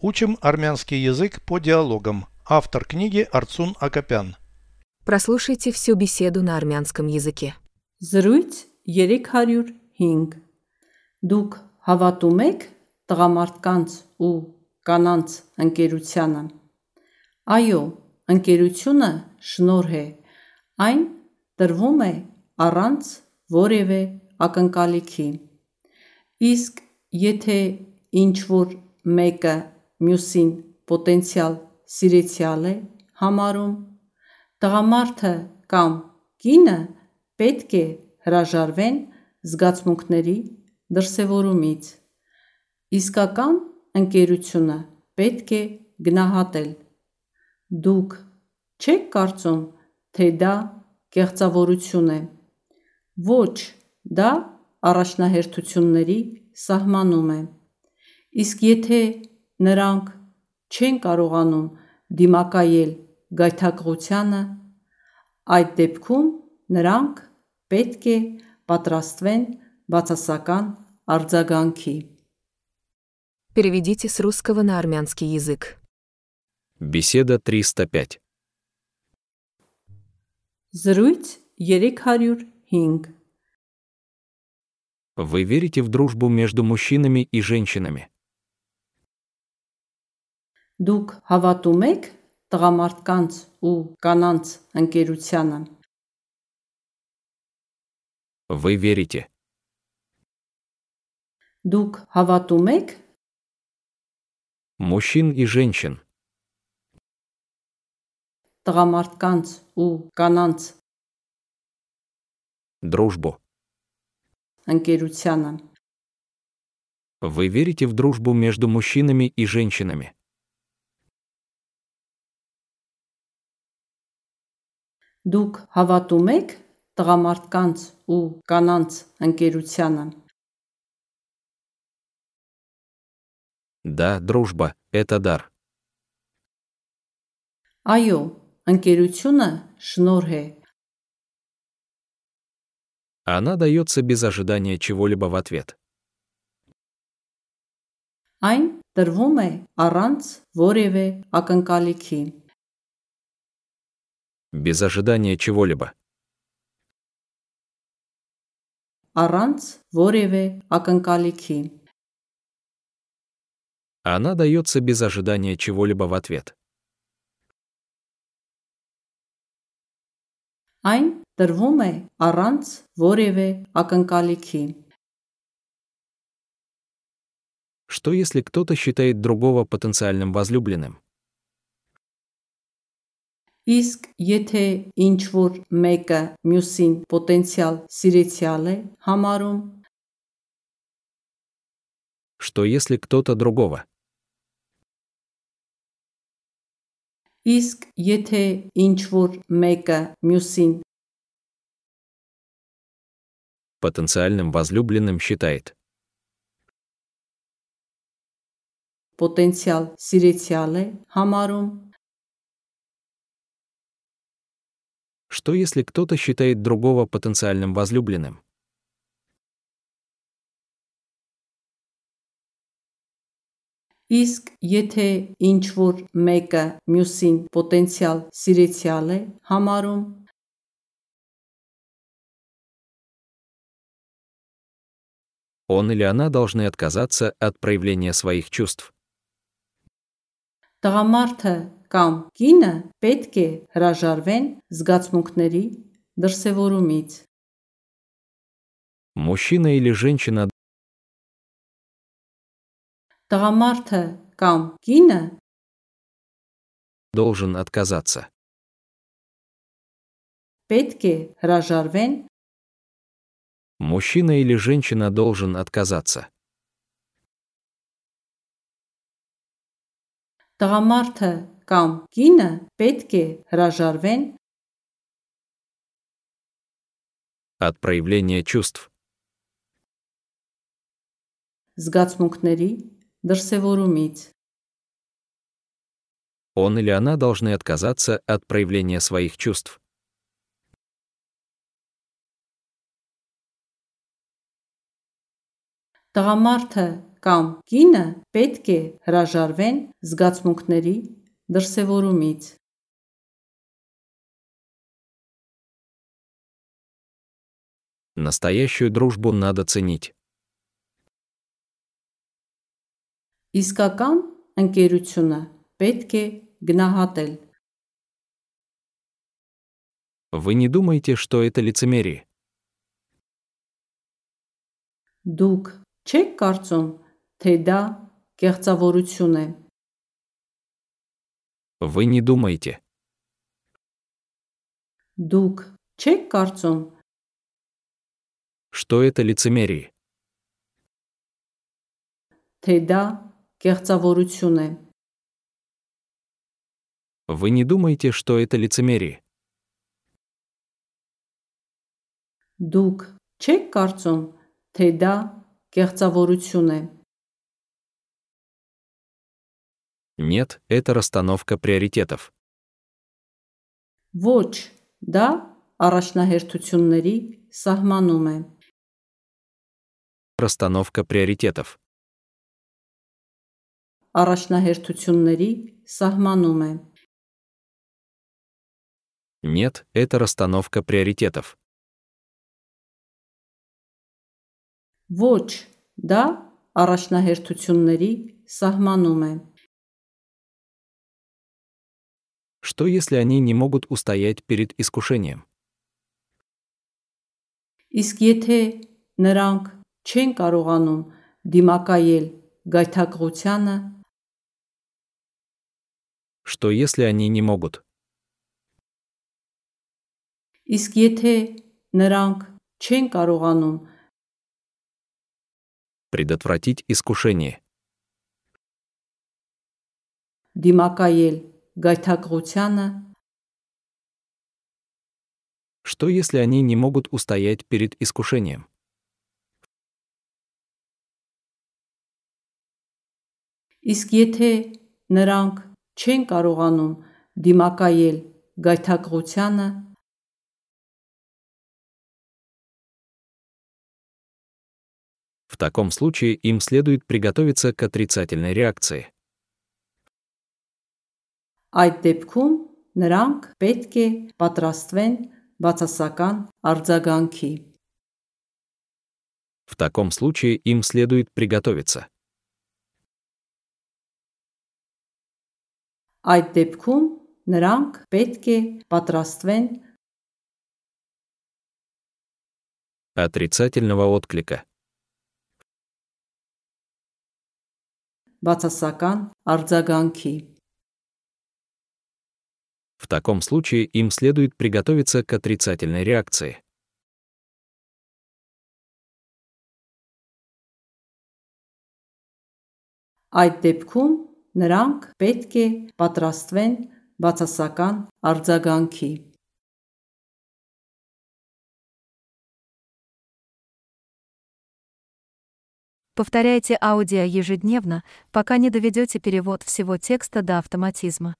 Учим армянский язык по диалогам. Автор книги Арцун Акопян. Прослушайте всю беседу на армянском языке. Զրույց 305 Դուք հավատում եք տղամարդկանց ու կանանց ընկերությանը Այո, ընկերությունը շնորհ է Այն տրվում է առանց որևէ ակնկալիքի Իսկ եթե ինչ որ մեկը մյուսին պոտենցիալ սիրեցյալ է համարում. Տղամարդը կամ կինը պետք է հրաժարվեն զգացմունքների դրսևորումից։ Իսկական ընկերությունը պետք է գնահատել։ Դուք չեք կարծում, թե դա կեղծավորություն է։ Ոչ, դա առաջնահերթությունների սահմանում է։ Իսկ եթե նրանք չեն կարողանում դիմակայել գայթակղությանը, այդ դեպքում նրանք պետք է պատրաստվեն բացասական արձագանքի։ Переведите с русского на армянский язык. Беседа 305. Զրույց 305 Вы верите в дружбу между мужчинами и женщинами? Դուք հավատում եք տղամարդկանց ու կանանց ընկերությանը։ Вы верите. Դուք հավատում եք Мужчин и женщин. տղամարդկանց ու կանանց Дружбу. ընկերությանը։ Вы верите в дружбу между мужчинами и женщинами? Դուք հավատում եք տղամարդկանց ու կանանց ընկերությանը։ Да, дружба – это дар. Այո, ընկերությունը շնորհ է։ Она дается без ожидания чего-либо в ответ. Այն տրվում է առանց որևէ ակնկալիքի։ Без ожидания чего-либо. Առանց որևէ ակնկալիքի։ Она дается без ожидания чего-либо в ответ. Այն տրվում է առանց որևէ ակնկալիքի։ Что если кто-то считает другого потенциальным возлюбленным? Իսկ եթե ինչ որ մեկը մյուսին պոտենցիալ սիրեցյալ է համարում, Что если кто-то другого? իսկ եթե ինչ որ մեկը մյուսին Потенциальным возлюбленным считает. պոտենցիալ սիրեցյալ է համարում, Что если кто-то считает другого потенциальным возлюбленным? իսկ եթե ինչ որ մեկը մյուսին պոտենցիալ սիրեցյալ է համարում, Он или она должны отказаться от проявления своих чувств. տղամարդը կամ կինը պետք է հրաժարվեն զգացմունքների դրսևորումից։ Мужчина или женщина Տղամարդը կամ կինը должен отказаться. պետք է հրաժարվեն Мужчина или женщина должен отказаться. Տղամարդը կամ կինը պետք է հրաժարվեն От проявления чувств. զգացմունքների դրսևորումից։ Он или она должны отказаться от проявления своих чувств. Տղամարդը կամ կինը պետք է հրաժարվեն զգացմունքների դրսևորումից։ Настоящую дружбу надо ценить. Իսկական ընկերությունը պետք է գնահատել։ Вы не думаете, что это лицемерие? Դուք չեք կարծում, թե դա կեղծավորություն է։ Вы не думаете. Դուք չեք կարծում, что это лицемерие? թե դա կեղծավորություն է։ Вы не думаете, что это лицемерие? Դուք չեք կարծում, թե դա կեղծավորություն է։ Нет, это расстановка приоритетов. Ոչ, դա առաջնահերթությունների սահմանում է։ Расстановка приоритетов. Առաջնահերթությունների սահմանում է։ Нет, это расстановка приоритетов. Ոչ, դա առաջնահերթությունների սահմանում է։ Что если они не могут устоять перед искушением? Իսկ եթե նրանք չեն կարողանում դիմակայել գայթակղությանը, Что если они не могут? իսկ եթե նրանք չեն կարողանում Предотвратить искушение. դիմակայել գայթակղությանը, Что если они не могут устоять перед искушением? իսկ եթե նրանք չեն կարողանում դիմակայել գայթակղությանը, В таком случае им следует приготовиться к отрицательной реакции. այդ դեպքում նրանք պետք է պատրաստվեն բացասական արձագանքի։ В таком случае им следует приготовиться. Այդ դեպքում նրանք պետք է պատրաստվեն Отрицательного отклика. բացասական արձագանքի։ В таком случае им следует приготовиться к отрицательной реакции. Այդ դեպքում նրանք պետք է պատրաստվեն բացասական արձագանքի։ Повторяйте аудио ежедневно, пока не доведете перевод всего текста до автоматизма.